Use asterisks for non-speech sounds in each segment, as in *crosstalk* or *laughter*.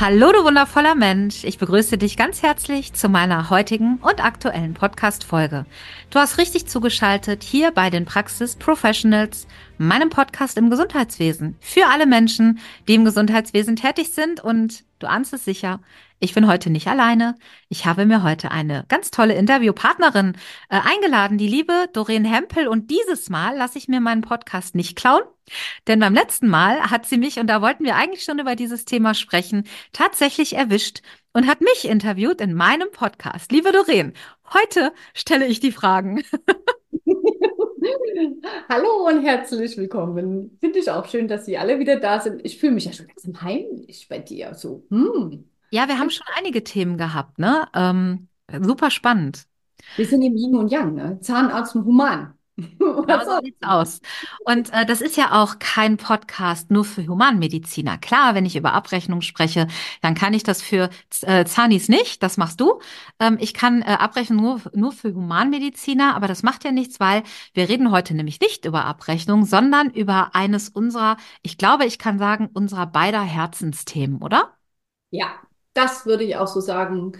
Hallo, du wundervoller Mensch. Ich begrüße dich ganz herzlich zu meiner heutigen und aktuellen Podcast-Folge. Du hast richtig zugeschaltet hier bei den Praxis Professionals, meinem Podcast im Gesundheitswesen. Für alle Menschen, die im Gesundheitswesen tätig sind und du ahnst es sicher, ich bin heute nicht alleine. Ich habe mir heute eine ganz tolle Interviewpartnerin äh, eingeladen, die liebe Doreen Hempel. Und dieses Mal lasse ich mir meinen Podcast nicht klauen. Denn beim letzten Mal hat sie mich, und da wollten wir eigentlich schon über dieses Thema sprechen, tatsächlich erwischt und hat mich interviewt in meinem Podcast. Liebe Doreen, heute stelle ich die Fragen. *laughs* Hallo und herzlich willkommen. Finde ich auch schön, dass Sie alle wieder da sind. Ich fühle mich ja schon ganz heimlich bei dir. So, hm. Ja, wir haben schon einige Themen gehabt, ne? Ähm, super spannend. Wir sind im Yin und Yang, ne? Zahnarzt und Human. *laughs* Genau so sieht's aus. Und äh, das ist ja auch kein Podcast nur für Humanmediziner. Klar, wenn ich über Abrechnung spreche, dann kann ich das für äh, Zanis nicht. Das machst du. Ähm, ich kann äh, Abrechnung nur, nur für Humanmediziner, aber das macht ja nichts, weil wir reden heute nämlich nicht über Abrechnung, sondern über eines unserer, ich glaube, ich kann sagen, unserer beider Herzensthemen, oder? Ja, das würde ich auch so sagen.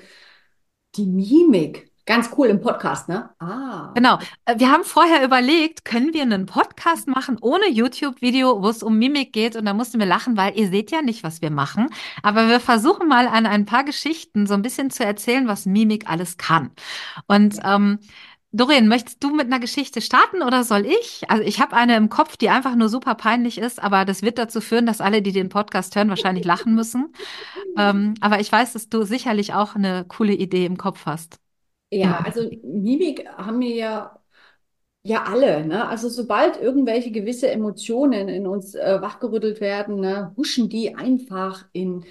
Die Mimik. Ganz cool im Podcast, ne? Ah. Genau. Äh, wir haben vorher überlegt, können wir einen Podcast machen ohne YouTube-Video, wo es um Mimik geht? Und da mussten wir lachen, weil ihr seht ja nicht, was wir machen. Aber wir versuchen mal an ein paar Geschichten so ein bisschen zu erzählen, was Mimik alles kann. Und ähm, Doreen, möchtest du mit einer Geschichte starten oder soll ich? Also ich habe eine im Kopf, die einfach nur super peinlich ist, aber das wird dazu führen, dass alle, die den Podcast hören, wahrscheinlich lachen müssen. *laughs* Ähm, aber ich weiß, dass du sicherlich auch eine coole Idee im Kopf hast. Ja, also Mimik haben wir ja, ja alle, ne? Also sobald irgendwelche gewisse Emotionen in uns äh, wachgerüttelt werden, ne, huschen die einfach in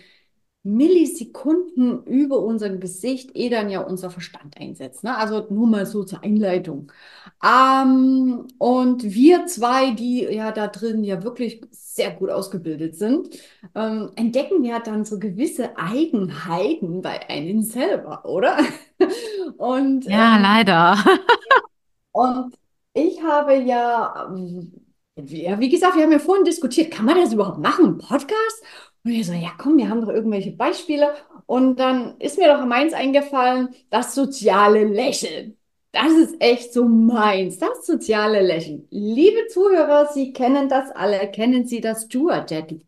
Millisekunden über unser Gesicht, eh dann ja unser Verstand einsetzt. Ne? Also nur mal so zur Einleitung. Ähm, und wir zwei, die ja da drin ja wirklich sehr gut ausgebildet sind, ähm, entdecken ja dann so gewisse Eigenheiten bei einem selber, oder? *laughs* und, ja, ähm, leider. *laughs* und ich habe ja, ja, wie gesagt, wir haben ja vorhin diskutiert, kann man das überhaupt machen, Podcast? Und ich so, ja komm, wir haben doch irgendwelche Beispiele. Und dann ist mir doch meins eingefallen, das soziale Lächeln. Das ist echt so meins, das soziale Lächeln. Liebe Zuhörer, Sie kennen das alle. Kennen Sie das Stuart-Lächeln?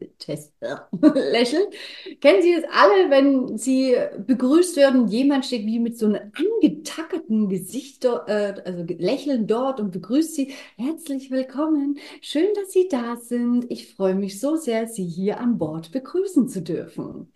Kennen Sie das alle, wenn Sie begrüßt werden? Jemand steht wie mit so einem angetackerten Gesicht, äh, also Lächeln dort und begrüßt Sie. Herzlich willkommen. Schön, dass Sie da sind. Ich freue mich so sehr, Sie hier an Bord begrüßen zu dürfen.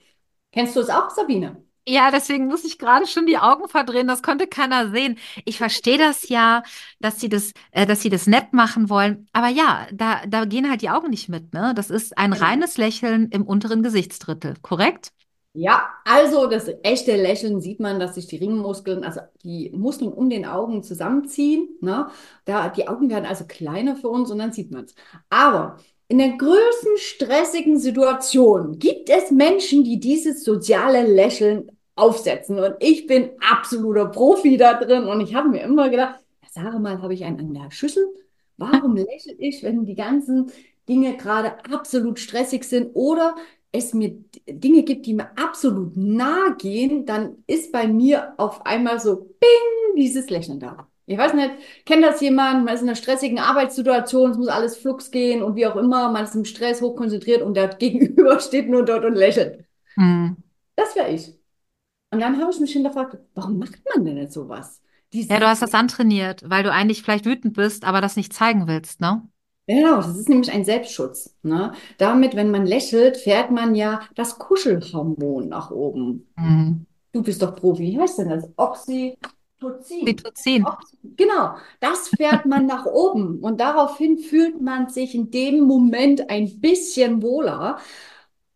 Kennst du es auch, Sabine? Ja, deswegen muss ich gerade schon die Augen verdrehen. Das konnte keiner sehen. Ich verstehe das ja, dass sie das, äh, dass sie das nett machen wollen. Aber ja, da, da gehen halt die Augen nicht mit. Ne? Das ist ein genau. reines Lächeln im unteren Gesichtsdrittel, korrekt? Ja, also das echte Lächeln sieht man, dass sich die Ringmuskeln, also die Muskeln um den Augen zusammenziehen. Ne? Da, die Augen werden also kleiner für uns und dann sieht man es. Aber in der größten stressigen Situation gibt es Menschen, die dieses soziale Lächeln aufsetzen. Und ich bin absoluter Profi da drin. Und ich habe mir immer gedacht, sage mal, habe ich einen an der Schüssel? Warum *laughs* lächle ich, wenn die ganzen Dinge gerade absolut stressig sind oder es mir Dinge gibt, die mir absolut nahe gehen, dann ist bei mir auf einmal so bing, dieses Lächeln da. Ich weiß nicht, kennt das jemand? Man ist in einer stressigen Arbeitssituation, es muss alles flugs gehen und wie auch immer, man ist im Stress hochkonzentriert und der *laughs* Gegenüber steht nur dort und lächelt. Hm. Das wäre ich. Und dann habe ich mich hinterfragt, warum macht man denn jetzt sowas? Diese ja, du hast das antrainiert, weil du eigentlich vielleicht wütend bist, aber das nicht zeigen willst, ne? Genau, das ist nämlich ein Selbstschutz. Ne? Damit, wenn man lächelt, fährt man ja das Kuschelhormon nach oben. Mhm. Du bist doch Profi. Wie heißt denn das? Oxytocin. Oxytocin. Genau, das fährt man nach oben. Und daraufhin fühlt man sich in dem Moment ein bisschen wohler.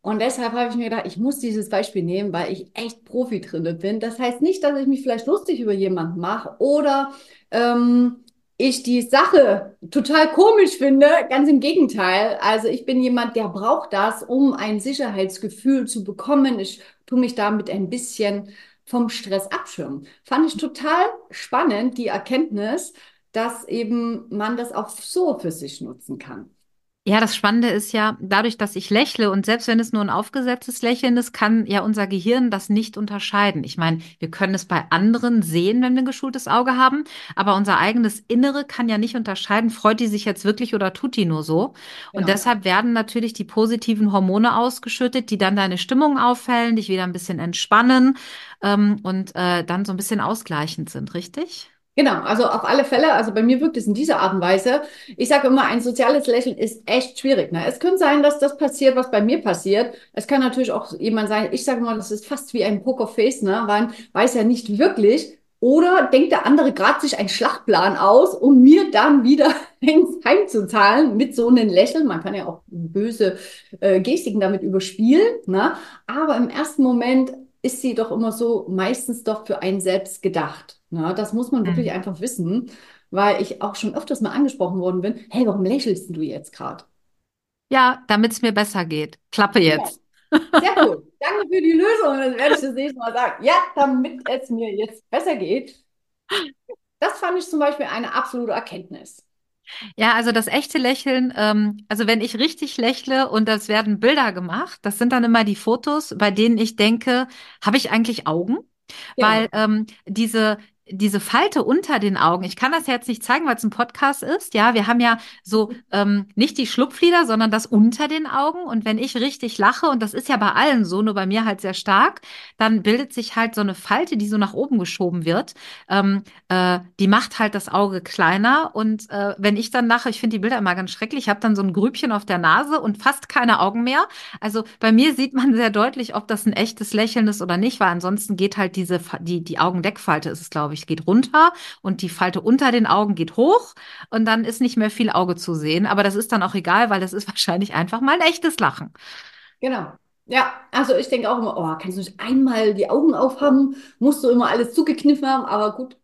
Und deshalb habe ich mir gedacht, ich muss dieses Beispiel nehmen, weil ich echt Profi drin bin. Das heißt nicht, dass ich mich vielleicht lustig über jemanden mache oder ähm, ich die Sache total komisch finde. Ganz im Gegenteil. Also ich bin jemand, der braucht das, um ein Sicherheitsgefühl zu bekommen. Ich tue mich damit ein bisschen vom Stress abschirmen. Fand ich total spannend, die Erkenntnis, dass eben man das auch so für sich nutzen kann. Ja, das Spannende ist ja, dadurch, dass ich lächle und selbst wenn es nur ein aufgesetztes Lächeln ist, kann ja unser Gehirn das nicht unterscheiden. Ich meine, wir können es bei anderen sehen, wenn wir ein geschultes Auge haben, aber unser eigenes Innere kann ja nicht unterscheiden, freut die sich jetzt wirklich oder tut die nur so. Und Genau. deshalb werden natürlich die positiven Hormone ausgeschüttet, die dann deine Stimmung aufhellen, dich wieder ein bisschen entspannen, ähm, und äh, dann so ein bisschen ausgleichend sind, richtig? Genau, also auf alle Fälle, also bei mir wirkt es in dieser Art und Weise. Ich sage immer, ein soziales Lächeln ist echt schwierig. Ne? Es könnte sein, dass das passiert, was bei mir passiert. Es kann natürlich auch jemand sein, ich sage mal, das ist fast wie ein Pokerface, ne? Man weiß ja nicht wirklich. Oder denkt der andere gerade sich einen Schlachtplan aus, um mir dann wieder *laughs* ins Heim zu zahlen mit so einem Lächeln. Man kann ja auch böse äh, Gestiken damit überspielen, ne? Aber im ersten Moment ist sie doch immer so meistens doch für einen selbst gedacht. Ne? Das muss man wirklich Mhm. einfach wissen, weil ich auch schon öfters mal angesprochen worden bin, hey, warum lächelst du jetzt gerade? Ja, damit es mir besser geht. Klappe Ja, jetzt. sehr *laughs* cool. Danke für die Lösung. Das werde ich das nächste Mal sagen. Ja, damit es mir jetzt besser geht. Das fand ich zum Beispiel eine absolute Erkenntnis. Ja, also das echte Lächeln, ähm, also wenn ich richtig lächle und das werden Bilder gemacht, das sind dann immer die Fotos, bei denen ich denke, habe ich eigentlich Augen? Weil ähm, diese, diese Falte unter den Augen, ich kann das jetzt nicht zeigen, weil es ein Podcast ist. Ja, wir haben ja so ähm, nicht die Schlupflider, sondern das unter den Augen. Und wenn ich richtig lache, und das ist ja bei allen so, nur bei mir halt sehr stark, dann bildet sich halt so eine Falte, die so nach oben geschoben wird. Ähm, äh, die macht halt das Auge kleiner. Und äh, wenn ich dann lache, ich finde die Bilder immer ganz schrecklich, ich habe dann so ein Grübchen auf der Nase und fast keine Augen mehr. Also bei mir sieht man sehr deutlich, ob das ein echtes Lächeln ist oder nicht, weil ansonsten geht halt diese, die, die Augendeckfalte ist es, glaube ich, geht runter und die Falte unter den Augen geht hoch und dann ist nicht mehr viel Auge zu sehen. Aber das ist dann auch egal, weil das ist *laughs* wahrscheinlich einfach mal ein echtes Lachen. Genau. Ja, also ich denke auch immer, oh, kannst du nicht einmal die Augen aufhaben? Musst du immer alles zugekniffen haben? Aber gut,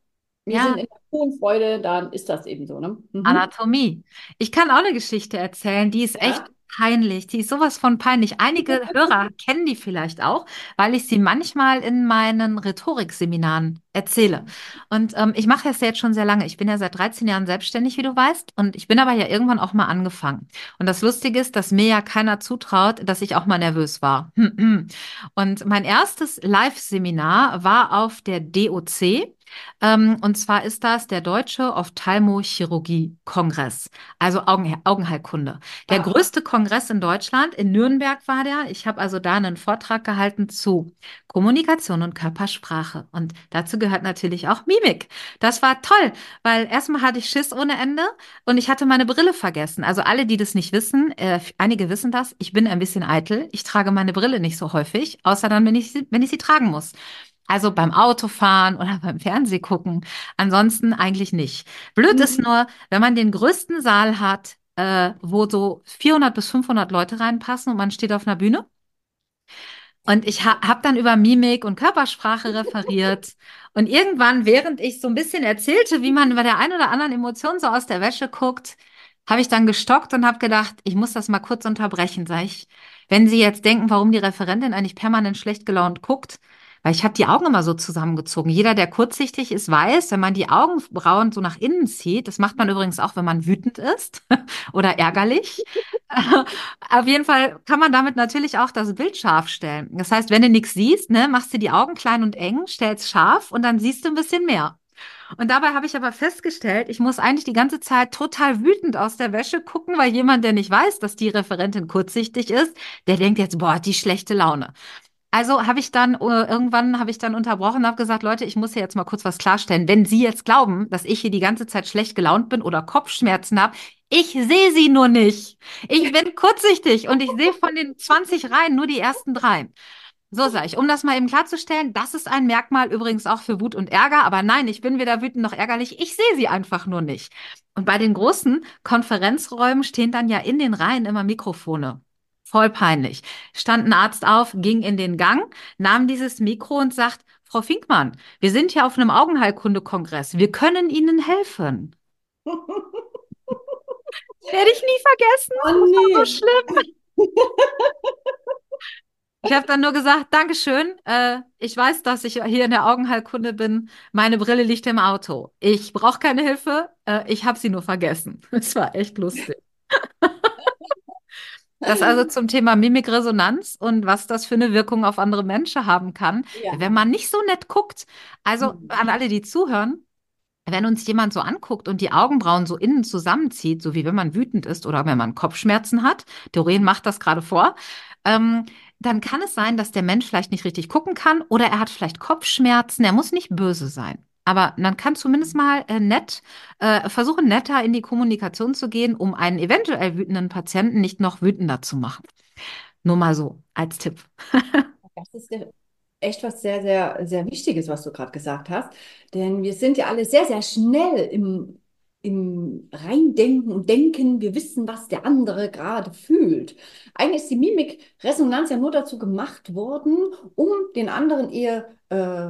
wir sind Ja, in der hohen Freude, dann ist das eben so, ne? Mhm. Anatomie. Ich kann auch eine Geschichte erzählen, die ist echt Ja. Peinlich. Die ist sowas von peinlich. Einige *laughs* Hörer kennen die vielleicht auch, weil ich sie manchmal in meinen Rhetorikseminaren erzähle. Und ähm, ich mache das ja jetzt schon sehr lange. Ich bin ja seit 13 Jahren selbstständig, wie du weißt. Und ich bin aber ja irgendwann auch mal angefangen. Und das Lustige ist, dass mir ja keiner zutraut, dass ich auch mal nervös war. *clears throat* Und mein erstes Live-Seminar war auf der DOC. Ähm, und zwar ist das der Deutsche Ophthalmochirurgie-Kongress, also Augen Augenheilkunde. Der Ah, größte Kongress in Deutschland, in Nürnberg war der. Ich habe also da einen Vortrag gehalten zu Kommunikation und Körpersprache. Und dazu gehört natürlich auch Mimik. Das war toll, weil erstmal hatte ich Schiss ohne Ende und ich hatte meine Brille vergessen. Also alle, die das nicht wissen, äh, einige wissen das, ich bin ein bisschen eitel. Ich trage meine Brille nicht so häufig, außer dann, wenn ich sie, wenn ich sie tragen muss. Also beim Autofahren oder beim Fernseh gucken. Ansonsten eigentlich nicht. Blöd ist mhm. nur, wenn man den größten Saal hat, äh, wo so 400 bis 500 Leute reinpassen und man steht auf einer Bühne. Und ich ha habe dann über Mimik und Körpersprache referiert. Und irgendwann, während ich so ein bisschen erzählte, wie man bei der einen oder anderen Emotion so aus der Wäsche guckt, habe ich dann gestockt und habe gedacht, ich muss das mal kurz unterbrechen, sag ich. Wenn Sie jetzt denken, warum die Referentin eigentlich permanent schlecht gelaunt guckt, weil ich habe die Augen immer so zusammengezogen. Jeder, der kurzsichtig ist, weiß, wenn man die Augenbrauen so nach innen zieht, das macht man übrigens auch, wenn man wütend ist *laughs* oder ärgerlich. *laughs* Auf jeden Fall kann man damit natürlich auch das Bild scharf stellen. Das heißt, wenn du nichts siehst, ne, machst du die Augen klein und eng, stellst scharf und dann siehst du ein bisschen mehr. Und dabei habe ich aber festgestellt, ich muss eigentlich die ganze Zeit total wütend aus der Wäsche gucken, weil jemand, der nicht weiß, dass die Referentin kurzsichtig ist, der denkt jetzt, boah, die schlechte Laune. Also habe ich dann, äh, irgendwann habe ich dann unterbrochen und habe gesagt, Leute, ich muss hier jetzt mal kurz was klarstellen. Wenn Sie jetzt glauben, dass ich hier die ganze Zeit schlecht gelaunt bin oder Kopfschmerzen habe, ich sehe sie nur nicht. Ich bin *laughs* kurzsichtig und ich sehe von den 20 Reihen nur die ersten drei. So sage ich, um das mal eben klarzustellen, das ist ein Merkmal übrigens auch für Wut und Ärger, aber nein, ich bin weder wütend noch ärgerlich, ich sehe sie einfach nur nicht. Und bei den großen Konferenzräumen stehen dann ja in den Reihen immer Mikrofone. Voll peinlich. Stand ein Arzt auf, ging in den Gang, nahm dieses Mikro und sagt, Frau Finkmann, wir sind hier auf einem Augenheilkunde-Kongress. Wir können Ihnen helfen. *laughs* Werde ich nie vergessen. Oh, nee. Das war so schlimm. Ich habe dann nur gesagt, Dankeschön. Äh, ich weiß, dass ich hier in der Augenheilkunde bin. Meine Brille liegt im Auto. Ich brauche keine Hilfe. Äh, ich habe sie nur vergessen. *laughs* Es war echt lustig. Das also zum Thema Mimikresonanz und was das für eine Wirkung auf andere Menschen haben kann, ja. wenn man nicht so nett guckt. Also mhm. an alle, die zuhören, wenn uns jemand so anguckt und die Augenbrauen so innen zusammenzieht, so wie wenn man wütend ist oder wenn man Kopfschmerzen hat, Doreen macht das gerade vor, ähm, dann kann es sein, dass der Mensch vielleicht nicht richtig gucken kann oder er hat vielleicht Kopfschmerzen. Er muss nicht böse sein. Aber man kann zumindest mal äh, nett äh, versuchen, netter in die Kommunikation zu gehen, um einen eventuell wütenden Patienten nicht noch wütender zu machen. Nur mal so als Tipp. *laughs* das ist echt was sehr, sehr, sehr Wichtiges, was du gerade gesagt hast. Denn wir sind ja alle sehr, sehr schnell im im Reindenken und Denken, wir wissen, was der andere gerade fühlt. Eigentlich ist die Mimikresonanz ja nur dazu gemacht worden, um den anderen eher äh,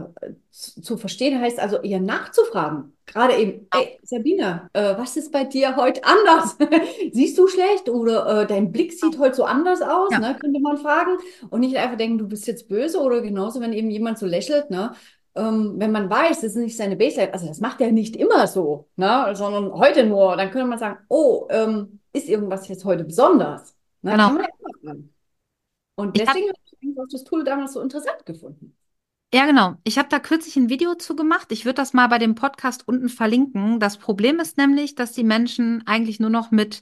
zu, zu, verstehen, heißt also eher nachzufragen. Gerade eben, ey, Sabine, äh, was ist bei dir heute anders? *laughs* Siehst du schlecht oder äh, dein Blick sieht heute so anders aus, ja. ne, könnte man fragen. Und nicht einfach denken, du bist jetzt böse oder genauso, wenn eben jemand so lächelt, ne, ähm, wenn man weiß, das ist nicht seine Baseline, also das macht er nicht immer so, ne, sondern heute nur, dann könnte man sagen, oh, ähm, ist irgendwas jetzt heute besonders? Ne? Genau. Und deswegen habe ich auch das Tool damals so interessant gefunden. Ja, genau. Ich habe da kürzlich ein Video zu gemacht. Ich würde das mal bei dem Podcast unten verlinken. Das Problem ist nämlich, dass die Menschen eigentlich nur noch mit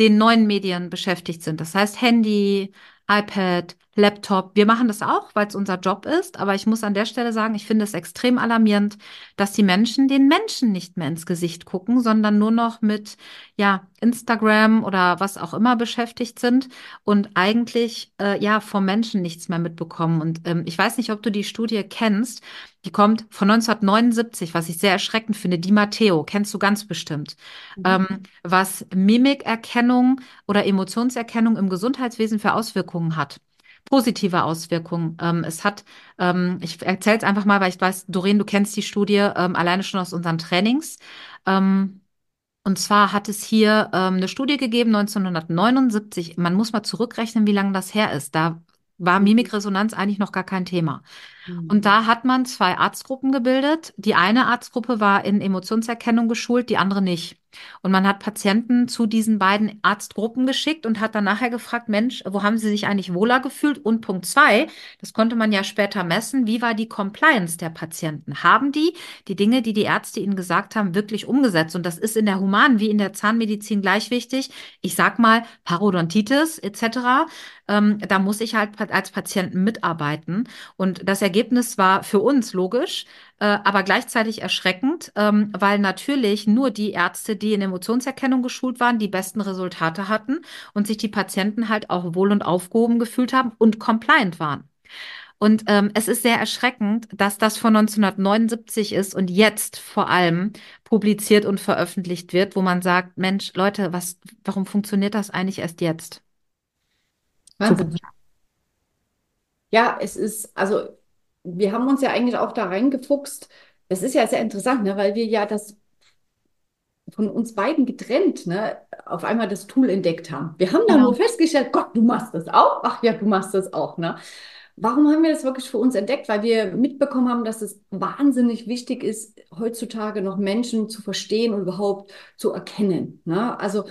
den neuen Medien beschäftigt sind. Das heißt Handy, iPad, Laptop. Wir machen das auch, weil es unser Job ist. Aber ich muss an der Stelle sagen, ich finde es extrem alarmierend, dass die Menschen den Menschen nicht mehr ins Gesicht gucken, sondern nur noch mit, ja, Instagram oder was auch immer beschäftigt sind und eigentlich, äh, ja, vom Menschen nichts mehr mitbekommen. Und ähm, ich weiß nicht, ob du die Studie kennst. Die kommt von 1979, was ich sehr erschreckend finde. Die Matteo, kennst du ganz bestimmt. Mhm. Ähm, was Mimikerkennung oder Emotionserkennung im Gesundheitswesen für Auswirkungen hat positive Auswirkungen. Ähm, es hat, ähm, ich erzähle es einfach mal, weil ich weiß, Doreen, du kennst die Studie ähm, alleine schon aus unseren Trainings. Ähm, und zwar hat es hier ähm, eine Studie gegeben, 1979. Man muss mal zurückrechnen, wie lange das her ist. Da war. Mimikresonanz eigentlich noch gar kein Thema. Und da hat man zwei Arztgruppen gebildet. Die eine Arztgruppe war in Emotionserkennung geschult, die andere nicht. Und man hat Patienten zu diesen beiden Arztgruppen geschickt und hat dann nachher gefragt, Mensch, wo haben sie sich eigentlich wohler gefühlt? Und Punkt zwei, das konnte man ja später messen, wie war die Compliance der Patienten? Haben die die Dinge, die die Ärzte ihnen gesagt haben, wirklich umgesetzt? Und das ist in der Humanen wie in der Zahnmedizin gleich wichtig. Ich sag mal Parodontitis etc. Ähm, da muss ich halt als Patienten mitarbeiten. Und das Ergebnis war für uns logisch. Äh, aber gleichzeitig erschreckend, ähm, weil natürlich nur die Ärzte, die in Emotionserkennung geschult waren, die besten Resultate hatten und sich die Patienten halt auch wohl und aufgehoben gefühlt haben und compliant waren. Und ähm, es ist sehr erschreckend, dass das von 1979 ist und jetzt vor allem publiziert und veröffentlicht wird, wo man sagt, Mensch, Leute, was, warum funktioniert das eigentlich erst jetzt? Wahnsinn. Ja, es ist, also wir haben uns ja eigentlich auch da reingefuchst. Es ist ja sehr interessant, ne, weil wir ja das von uns beiden getrennt, ne, auf einmal das Tool entdeckt haben. Wir haben dann genau. nur festgestellt, Gott, du machst das auch. Ach ja, du machst das auch, ne? Warum haben wir das wirklich für uns entdeckt? Weil wir mitbekommen haben, dass es wahnsinnig wichtig ist, heutzutage noch Menschen zu verstehen und überhaupt zu erkennen. Ne? Also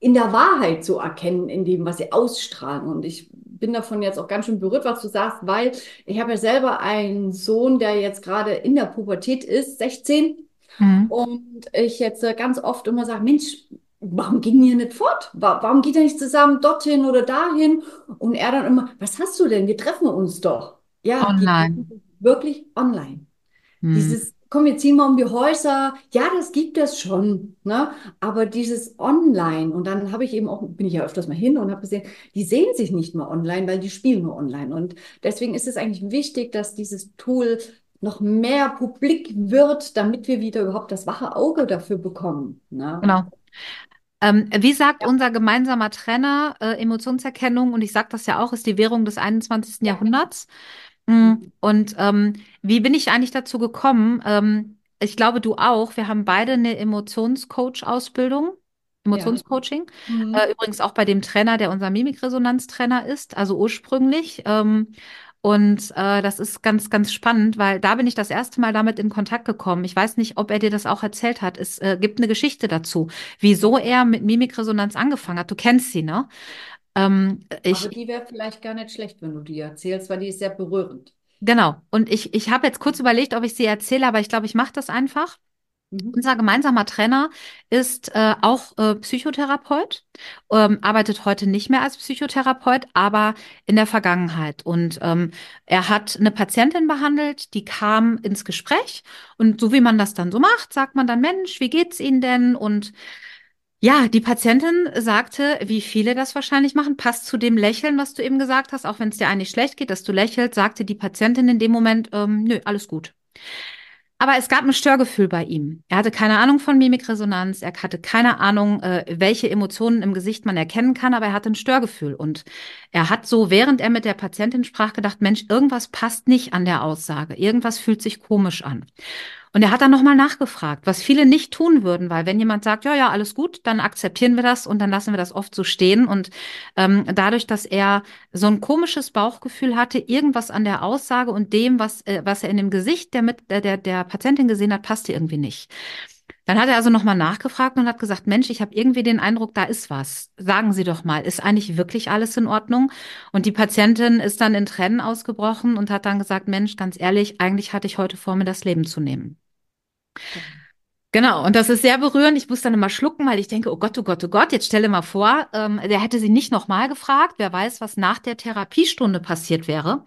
in der Wahrheit zu erkennen, in dem, was sie ausstrahlen. Und ich bin davon jetzt auch ganz schön berührt, was du sagst, weil ich habe ja selber einen Sohn, der jetzt gerade in der Pubertät ist, 16. Mhm. Und ich jetzt äh, ganz oft immer sage, Mensch, warum ging ihr nicht fort? Warum geht ihr nicht zusammen dorthin oder dahin? Und er dann immer, was hast du denn? Wir treffen uns doch. Ja, online. wirklich online. Mhm. Dieses komm, wir ziehen mal um die Häuser. Ja, das gibt es schon, ne? Aber dieses Online, und dann habe ich eben auch, bin ich ja öfters mal hin und habe gesehen, die sehen sich nicht mehr online, weil die spielen nur online. Und deswegen ist es eigentlich wichtig, dass dieses Tool noch mehr publik wird, damit wir wieder überhaupt das wache Auge dafür bekommen. Ne? Genau. Ähm, wie sagt unser gemeinsamer Trainer, äh, Emotionserkennung, und ich sage das ja auch, ist die Währung des 21. Ja. Jahrhunderts. Mhm. Und ähm, wie bin ich eigentlich dazu gekommen? Ähm, ich glaube, du auch. Wir haben beide eine Emotionscoach-Ausbildung. Emotionscoaching. Ja. Mhm. Äh, übrigens auch bei dem Trainer, der unser Mimikresonanztrainer ist, also ursprünglich. Ähm, und äh, das ist ganz, ganz spannend, weil da bin ich das erste Mal damit in Kontakt gekommen. Ich weiß nicht, ob er dir das auch erzählt hat. Es äh, gibt eine Geschichte dazu, wieso er mit Mimikresonanz angefangen hat. Du kennst sie, ne? Ähm, ich, Aber die wäre vielleicht gar nicht schlecht, wenn du die erzählst, weil die ist sehr berührend. Genau. Und ich, ich habe jetzt kurz überlegt, ob ich sie erzähle, aber ich glaube, ich mache das einfach. Mhm. Unser gemeinsamer Trainer ist äh, auch äh, Psychotherapeut, ähm, arbeitet heute nicht mehr als Psychotherapeut, aber in der Vergangenheit. Und ähm, er hat eine Patientin behandelt, die kam ins Gespräch und so wie man das dann so macht, sagt man dann, Mensch, wie geht's Ihnen denn? Und ja, die Patientin sagte, wie viele das wahrscheinlich machen, passt zu dem Lächeln, was du eben gesagt hast, auch wenn es dir eigentlich schlecht geht, dass du lächelst, sagte die Patientin in dem Moment, ähm, nö, alles gut. Aber es gab ein Störgefühl bei ihm. Er hatte keine Ahnung von Mimikresonanz, er hatte keine Ahnung, äh, welche Emotionen im Gesicht man erkennen kann, aber er hatte ein Störgefühl. Und er hat so, während er mit der Patientin sprach, gedacht, Mensch, irgendwas passt nicht an der Aussage, irgendwas fühlt sich komisch an. Und er hat dann nochmal nachgefragt, was viele nicht tun würden, weil wenn jemand sagt, ja, ja, alles gut, dann akzeptieren wir das und dann lassen wir das oft so stehen. Und ähm, dadurch, dass er so ein komisches Bauchgefühl hatte, irgendwas an der Aussage und dem, was, äh, was er in dem Gesicht der, mit, der, der, der Patientin gesehen hat, passte irgendwie nicht. Dann hat er also nochmal nachgefragt und hat gesagt, Mensch, ich habe irgendwie den Eindruck, da ist was. Sagen Sie doch mal, ist eigentlich wirklich alles in Ordnung? Und die Patientin ist dann in Tränen ausgebrochen und hat dann gesagt, Mensch, ganz ehrlich, eigentlich hatte ich heute vor, mir das Leben zu nehmen. Genau, und das ist sehr berührend. Ich muss dann immer schlucken, weil ich denke, oh Gott, oh Gott, oh Gott, jetzt stelle mal vor, ähm, der hätte sie nicht nochmal gefragt. Wer weiß, was nach der Therapiestunde passiert wäre.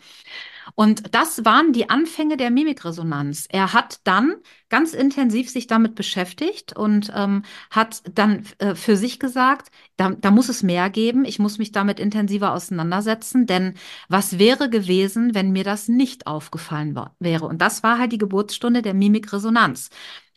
Und das waren die Anfänge der Mimikresonanz. Er hat dann ganz intensiv sich damit beschäftigt und ähm, hat dann äh, für sich gesagt, da, da muss es mehr geben. Ich muss mich damit intensiver auseinandersetzen, denn was wäre gewesen, wenn mir das nicht aufgefallen wäre? Und das war halt die Geburtsstunde der Mimikresonanz.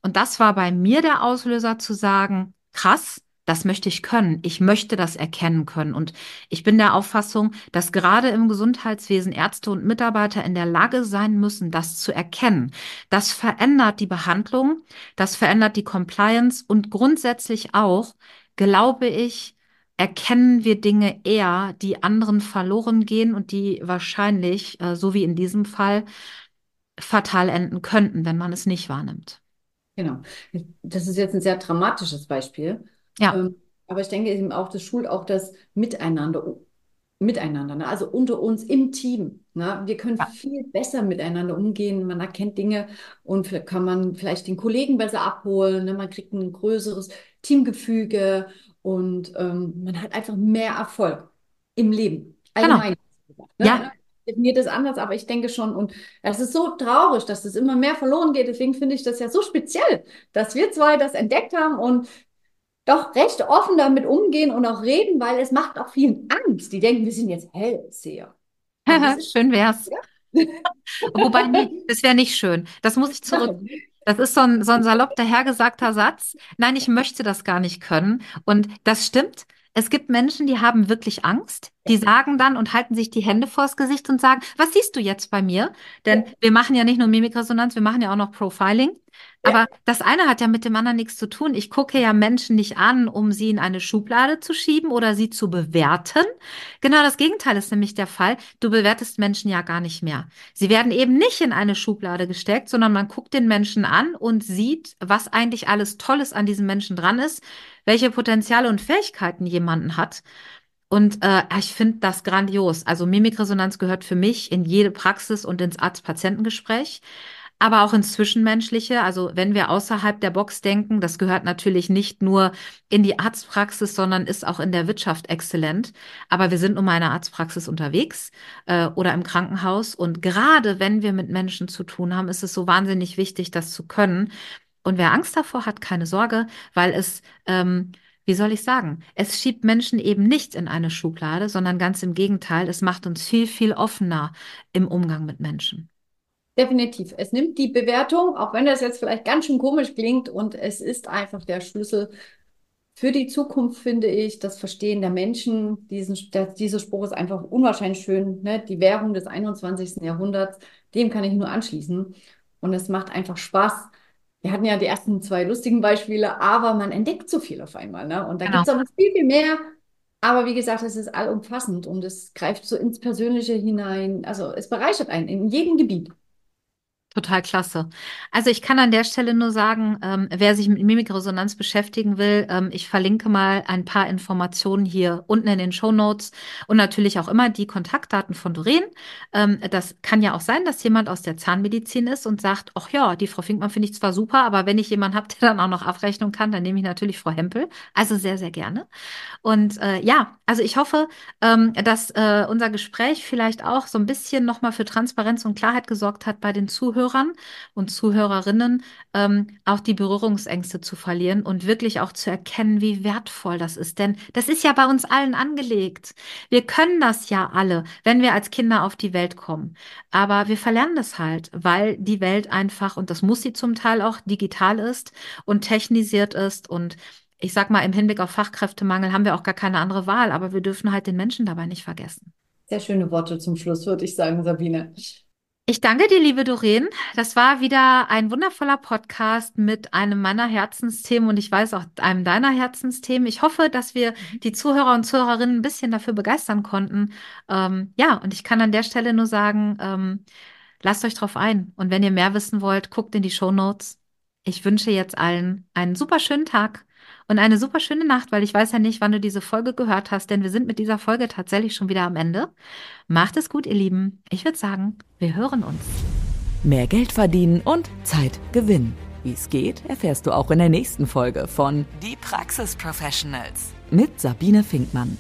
Und das war bei mir der Auslöser zu sagen, krass, das möchte ich können. Ich möchte das erkennen können. Und ich bin der Auffassung, dass gerade im Gesundheitswesen Ärzte und Mitarbeiter in der Lage sein müssen, das zu erkennen. Das verändert die Behandlung, das verändert die Compliance und grundsätzlich auch, glaube ich, erkennen wir Dinge eher, die anderen verloren gehen und die wahrscheinlich, äh, so wie in diesem Fall, fatal enden könnten, wenn man es nicht wahrnimmt. Genau. Das ist jetzt ein sehr dramatisches Beispiel. Ja. Ähm, aber ich denke eben auch, das schult auch das Miteinander, miteinander, ne? also unter uns im Team. Ne? Wir können ja. viel besser miteinander umgehen. Man erkennt Dinge und kann man vielleicht den Kollegen besser abholen. Ne? Man kriegt ein größeres Teamgefüge und ähm, man hat einfach mehr Erfolg im Leben. Genau. Allgemein. Genau. Ne? Ja definiert es anders, aber ich denke schon, und es ist so traurig, dass das immer mehr verloren geht. Deswegen finde ich das ja so speziell, dass wir zwei das entdeckt haben und doch recht offen damit umgehen und auch reden, weil es macht auch vielen Angst. Die denken, wir sind jetzt Hellseher. schön wär's. Ja? *laughs* Wobei, nee, das wäre nicht schön. Das muss ich zurück. Das ist so ein, so ein salopp dahergesagter Satz. Nein, ich möchte das gar nicht können. Und das stimmt. Es gibt Menschen, die haben wirklich Angst. Die sagen dann und halten sich die Hände vors Gesicht und sagen, was siehst du jetzt bei mir? Denn wir machen ja nicht nur Mimikresonanz, wir machen ja auch noch Profiling. Aber das eine hat ja mit dem anderen nichts zu tun. Ich gucke ja Menschen nicht an, um sie in eine Schublade zu schieben oder sie zu bewerten. Genau das Gegenteil ist nämlich der Fall. Du bewertest Menschen ja gar nicht mehr. Sie werden eben nicht in eine Schublade gesteckt, sondern man guckt den Menschen an und sieht, was eigentlich alles Tolles an diesem Menschen dran ist, welche Potenziale und Fähigkeiten jemanden hat. Und äh, ich finde das grandios. Also Mimikresonanz gehört für mich in jede Praxis und ins Arzt-Patientengespräch aber auch ins Zwischenmenschliche. Also wenn wir außerhalb der Box denken, das gehört natürlich nicht nur in die Arztpraxis, sondern ist auch in der Wirtschaft exzellent. Aber wir sind nun mal in einer Arztpraxis unterwegs äh, oder im Krankenhaus. Und gerade wenn wir mit Menschen zu tun haben, ist es so wahnsinnig wichtig, das zu können. Und wer Angst davor hat, keine Sorge, weil es, ähm, wie soll ich sagen, es schiebt Menschen eben nicht in eine Schublade, sondern ganz im Gegenteil, es macht uns viel, viel offener im Umgang mit Menschen. Definitiv. Es nimmt die Bewertung, auch wenn das jetzt vielleicht ganz schön komisch klingt, und es ist einfach der Schlüssel für die Zukunft finde ich das Verstehen der Menschen, diesen, der, dieser Spruch ist einfach unwahrscheinlich schön, ne? die Währung des 21. Jahrhunderts, dem kann ich nur anschließen. Und es macht einfach Spaß. Wir hatten ja die ersten zwei lustigen Beispiele, aber man entdeckt so viel auf einmal. Ne? Und da genau. gibt es auch noch viel, viel mehr. Aber wie gesagt, es ist allumfassend und es greift so ins Persönliche hinein. Also es bereichert einen in jedem Gebiet. Total klasse. Also ich kann an der Stelle nur sagen, ähm, wer sich mit Mimikresonanz beschäftigen will, ähm, ich verlinke mal ein paar Informationen hier unten in den Show Notes und natürlich auch immer die Kontaktdaten von Doreen. Ähm, das kann ja auch sein, dass jemand aus der Zahnmedizin ist und sagt, ach ja, die Frau Finkmann finde ich zwar super, aber wenn ich jemanden habe, *laughs* der dann auch noch Abrechnung kann, dann nehme ich natürlich Frau Hempel. Also sehr, sehr gerne. Und äh, ja, also ich hoffe, ähm, dass äh, unser Gespräch vielleicht auch so ein bisschen nochmal für Transparenz und Klarheit gesorgt hat bei den Zuhörern Zuhörern und Zuhörerinnen ähm, auch die Berührungsängste zu verlieren und wirklich auch zu erkennen, wie wertvoll das ist. Denn das ist ja bei uns allen angelegt. Wir können das ja alle, wenn wir als Kinder auf die Welt kommen. Aber wir verlernen das halt, weil die Welt einfach, und das muss sie zum Teil auch, digital ist und technisiert ist und ich sag mal, im Hinblick auf Fachkräftemangel haben wir auch gar keine andere Wahl, aber wir dürfen halt den Menschen dabei nicht vergessen. Sehr schöne Worte zum Schluss, würde ich sagen, Sabine. Ich danke dir, liebe Doreen. Das war wieder ein wundervoller Podcast mit einem meiner Herzensthemen und ich weiß auch einem deiner Herzensthemen. Ich hoffe, dass wir mhm. die Zuhörer und Zuhörerinnen ein bisschen dafür begeistern konnten. Ähm, ja, und ich kann an der Stelle nur sagen, ähm, lasst euch drauf ein. Und wenn ihr mehr wissen wollt, guckt in die Show Notes. Ich wünsche jetzt allen einen super schönen Tag und eine super schöne Nacht, weil ich weiß ja nicht, wann du diese Folge gehört hast, denn wir sind mit dieser Folge tatsächlich schon wieder am Ende. Macht es gut, ihr Lieben. Ich würde sagen, wir hören uns. Mehr Geld verdienen und Zeit gewinnen. Wie es geht, erfährst du auch in der nächsten Folge von Die Praxis Professionals mit Sabine Finkmann.